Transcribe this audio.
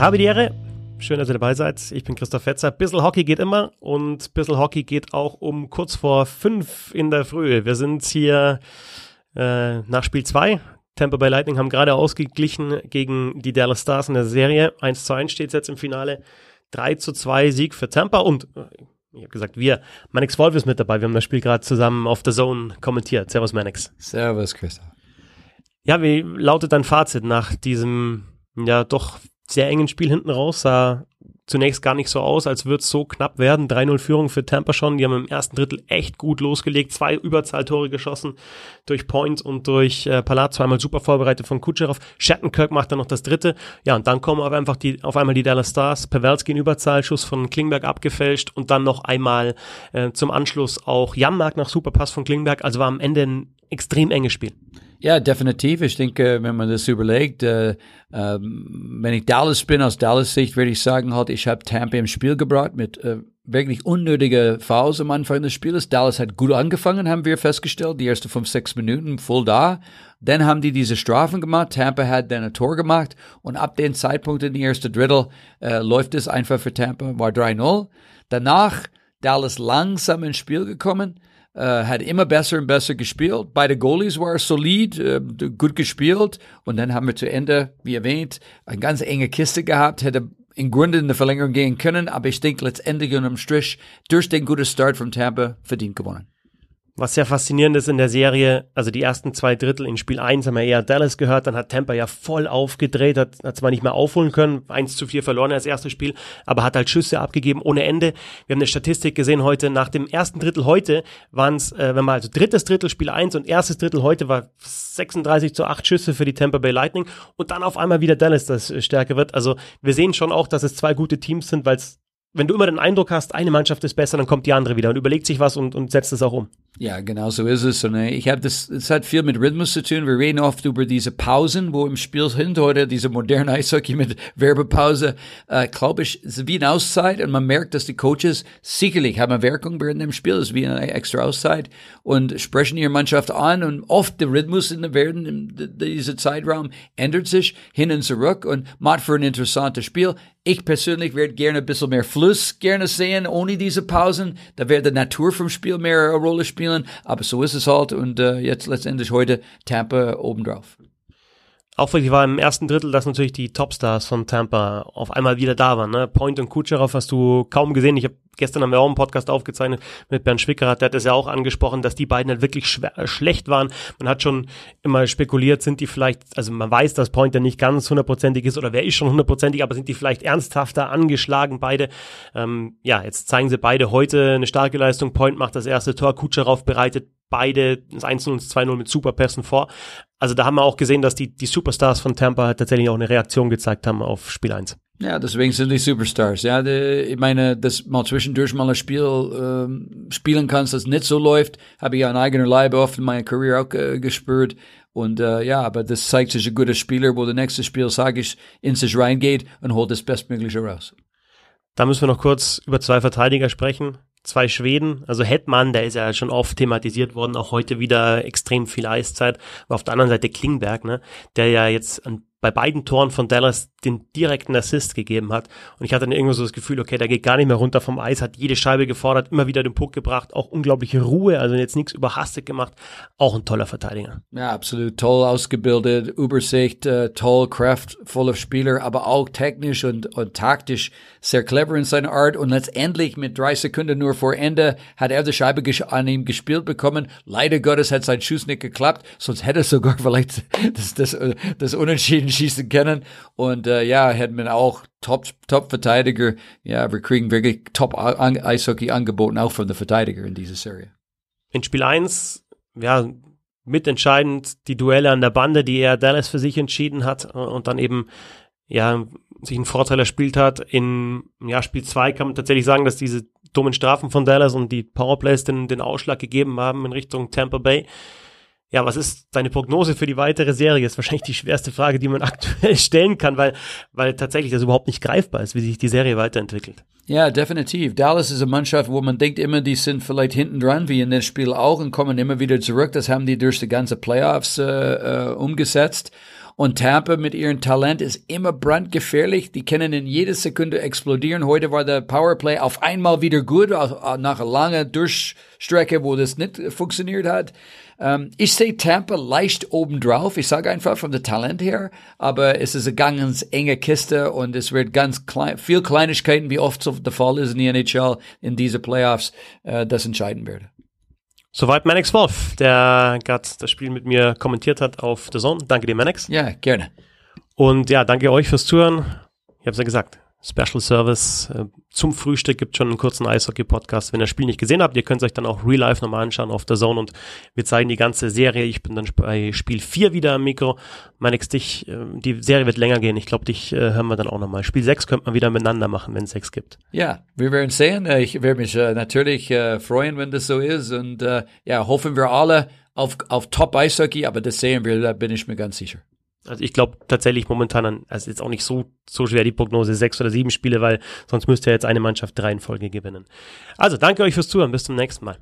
Habe die Ehre. Schön, dass ihr dabei seid. Ich bin Christoph Fetzer. Bissel Hockey geht immer und Bissel Hockey geht auch um kurz vor fünf in der Früh. Wir sind hier äh, nach Spiel zwei. Tampa Bay Lightning haben gerade ausgeglichen gegen die Dallas Stars in der Serie. 1 zu 1 steht jetzt im Finale. 3 zu 2 Sieg für Tampa und äh, ich habe gesagt, wir. Manix Wolf ist mit dabei. Wir haben das Spiel gerade zusammen auf der Zone kommentiert. Servus, Manix. Servus, Christoph. Ja, wie lautet dein Fazit nach diesem, ja, doch sehr engen Spiel hinten raus? Sah zunächst gar nicht so aus, als würde es so knapp werden. 3-0 Führung für Tampa schon. Die haben im ersten Drittel echt gut losgelegt. Zwei Überzahltore geschossen durch Point und durch äh, Palat. Zweimal super vorbereitet von Kutscherow. Shattenkirk macht dann noch das dritte. Ja, und dann kommen aber einfach die, auf einmal die Dallas Stars. Pavelski in Überzahlschuss von Klingberg abgefälscht und dann noch einmal äh, zum Anschluss auch Jammark nach Superpass von Klingberg. Also war am Ende ein extrem enges Spiel. Ja, definitiv. Ich denke, wenn man das überlegt, äh, äh, wenn ich Dallas bin, aus Dallas Sicht, würde ich sagen, halt, ich habe Tampa im Spiel gebracht mit äh, wirklich unnötige Fouls am Anfang des Spiels. Dallas hat gut angefangen, haben wir festgestellt, die ersten fünf, sechs Minuten voll da. Dann haben die diese Strafen gemacht. Tampa hat dann ein Tor gemacht und ab dem Zeitpunkt in die erste Drittel läuft es einfach für Tampa, war 3-0. Danach Dallas langsam ins Spiel gekommen äh, hat immer besser und besser gespielt. Beide Goalies waren solid, äh, gut gespielt. Und dann haben wir zu Ende, wie erwähnt, eine ganz enge Kiste gehabt, hätte im Grunde in eine Verlängerung gehen können, aber ich denke letztendlich unterm Strich durch den guten Start von Tampa verdient gewonnen. Was sehr faszinierend ist in der Serie, also die ersten zwei Drittel in Spiel 1 haben wir eher Dallas gehört, dann hat Tampa ja voll aufgedreht, hat, hat zwar nicht mehr aufholen können, 1 zu 4 verloren als erstes Spiel, aber hat halt Schüsse abgegeben ohne Ende. Wir haben eine Statistik gesehen heute, nach dem ersten Drittel heute waren es, äh, wenn man also drittes Drittel Spiel 1 und erstes Drittel heute war 36 zu 8 Schüsse für die Tampa Bay Lightning und dann auf einmal wieder Dallas, das stärker wird. Also wir sehen schon auch, dass es zwei gute Teams sind, weil es wenn du immer den Eindruck hast, eine Mannschaft ist besser, dann kommt die andere wieder und überlegt sich was und, und setzt es auch um. Ja, genau so ist es. Und äh, ich habe das, es hat viel mit Rhythmus zu tun. Wir reden oft über diese Pausen, wo im Spiel sind heute diese moderne Eishockey mit Werbepause, äh, glaube ich, ist wie eine Auszeit und man merkt, dass die Coaches sicherlich haben eine Wirkung während dem Spiel, das ist wie eine extra Auszeit und sprechen ihre Mannschaft an und oft der Rhythmus in der während dieser Zeitraum ändert sich hin und zurück und macht für ein interessantes Spiel. Ich persönlich werde gerne ein bisschen mehr Fluss gerne sehen, ohne diese Pausen. Da wird die Natur vom Spiel mehr eine Rolle spielen. Aber so ist es halt. Und äh, jetzt letztendlich heute Tampa obendrauf. Auffällig war im ersten Drittel, dass natürlich die Topstars von Tampa auf einmal wieder da waren. Ne? Point und Kutscherow hast du kaum gesehen. Ich habe gestern haben wir auch einen Podcast aufgezeichnet mit Bernd Schwickerath, der hat es ja auch angesprochen, dass die beiden halt wirklich schwer, äh, schlecht waren. Man hat schon immer spekuliert, sind die vielleicht, also man weiß, dass Point ja nicht ganz hundertprozentig ist oder wer ist schon hundertprozentig, aber sind die vielleicht ernsthafter angeschlagen beide. Ähm, ja, jetzt zeigen sie beide heute eine starke Leistung. Point macht das erste Tor, Kutscherow bereitet beide das 1 und das 2-0 mit Superpässen vor. Also da haben wir auch gesehen, dass die, die Superstars von Tampa tatsächlich auch eine Reaktion gezeigt haben auf Spiel 1. Ja, deswegen sind die Superstars. Ja, die, ich meine, dass mal zwischendurch mal ein Spiel ähm, spielen kannst, das nicht so läuft, habe ich an eigener Leibe oft in meiner Karriere auch äh, gespürt. Und äh, ja, aber das zeigt sich ein guter Spieler, wo der nächste Spiel, sage ich, in sich reingeht und holt das Bestmögliche raus. Da müssen wir noch kurz über zwei Verteidiger sprechen zwei Schweden, also Hetman, der ist ja schon oft thematisiert worden, auch heute wieder extrem viel Eiszeit, aber auf der anderen Seite Klingberg, ne, der ja jetzt an bei beiden Toren von Dallas den direkten Assist gegeben hat. Und ich hatte dann irgendwo so das Gefühl, okay, der geht gar nicht mehr runter vom Eis, hat jede Scheibe gefordert, immer wieder den Puck gebracht, auch unglaubliche Ruhe, also jetzt nichts überhastet gemacht. Auch ein toller Verteidiger. Ja, absolut toll ausgebildet, Übersicht, äh, toll, kraftvoller Spieler, aber auch technisch und, und taktisch sehr clever in seiner Art. Und letztendlich mit drei Sekunden nur vor Ende hat er die Scheibe an ihm gespielt bekommen. Leider Gottes hat sein Schuss nicht geklappt, sonst hätte er sogar vielleicht das, das, das Unentschieden schießen können. Und äh, ja, hätten wir auch Top, Top Verteidiger. Ja, wir kriegen wirklich Top Eishockey angeboten, auch von der Verteidiger in dieser Serie. In Spiel 1, ja, mitentscheidend die Duelle an der Bande, die er Dallas für sich entschieden hat und dann eben, ja, sich einen Vorteil erspielt hat. In ja, Spiel 2 kann man tatsächlich sagen, dass diese dummen Strafen von Dallas und die Powerplays den, den Ausschlag gegeben haben in Richtung Tampa Bay. Ja, was ist deine Prognose für die weitere Serie? Ist wahrscheinlich die schwerste Frage, die man aktuell stellen kann, weil, weil tatsächlich das überhaupt nicht greifbar ist, wie sich die Serie weiterentwickelt. Ja, definitiv. Dallas ist eine Mannschaft, wo man denkt immer, die sind vielleicht hinten dran, wie in dem Spiel auch, und kommen immer wieder zurück. Das haben die durch die ganze Playoffs äh, äh, umgesetzt. Und Tampa mit ihrem Talent ist immer brandgefährlich. Die können in jeder Sekunde explodieren. Heute war der Powerplay auf einmal wieder gut, nach einer langen Durchstrecke, wo das nicht funktioniert hat. Ähm, ich sehe Tampa leicht obendrauf. Ich sage einfach von der Talent her, aber es ist eine ganz enge Kiste und es wird ganz klein, viel Kleinigkeiten, wie oft so der Fall ist in die NHL in diese Playoffs, äh, das entscheiden wird. Soweit Manex Wolf, der gerade das Spiel mit mir kommentiert hat auf The Zone. Danke dir, Manex. Ja, gerne. Und ja, danke euch fürs Zuhören. Ich habe es ja gesagt, Special Service. Äh, zum Frühstück gibt schon einen kurzen Eishockey-Podcast. Wenn ihr das Spiel nicht gesehen habt, ihr könnt es euch dann auch Real Life nochmal anschauen auf der Zone und wir zeigen die ganze Serie. Ich bin dann bei Spiel 4 wieder am Mikro. Manex, dich, äh, die Serie wird länger gehen. Ich glaube, dich äh, hören wir dann auch nochmal. Spiel 6 könnte man wieder miteinander machen, wenn es 6 gibt. Ja, wir werden sehen. Ich werde mich natürlich freuen, wenn das so ist und ja, hoffen wir alle auf, auf Top-Eishockey, aber das sehen wir, da bin ich mir ganz sicher. Also ich glaube tatsächlich momentan, also jetzt auch nicht so, so schwer die Prognose, sechs oder sieben Spiele, weil sonst müsste ja jetzt eine Mannschaft drei in Folge gewinnen. Also danke euch fürs Zuhören, bis zum nächsten Mal.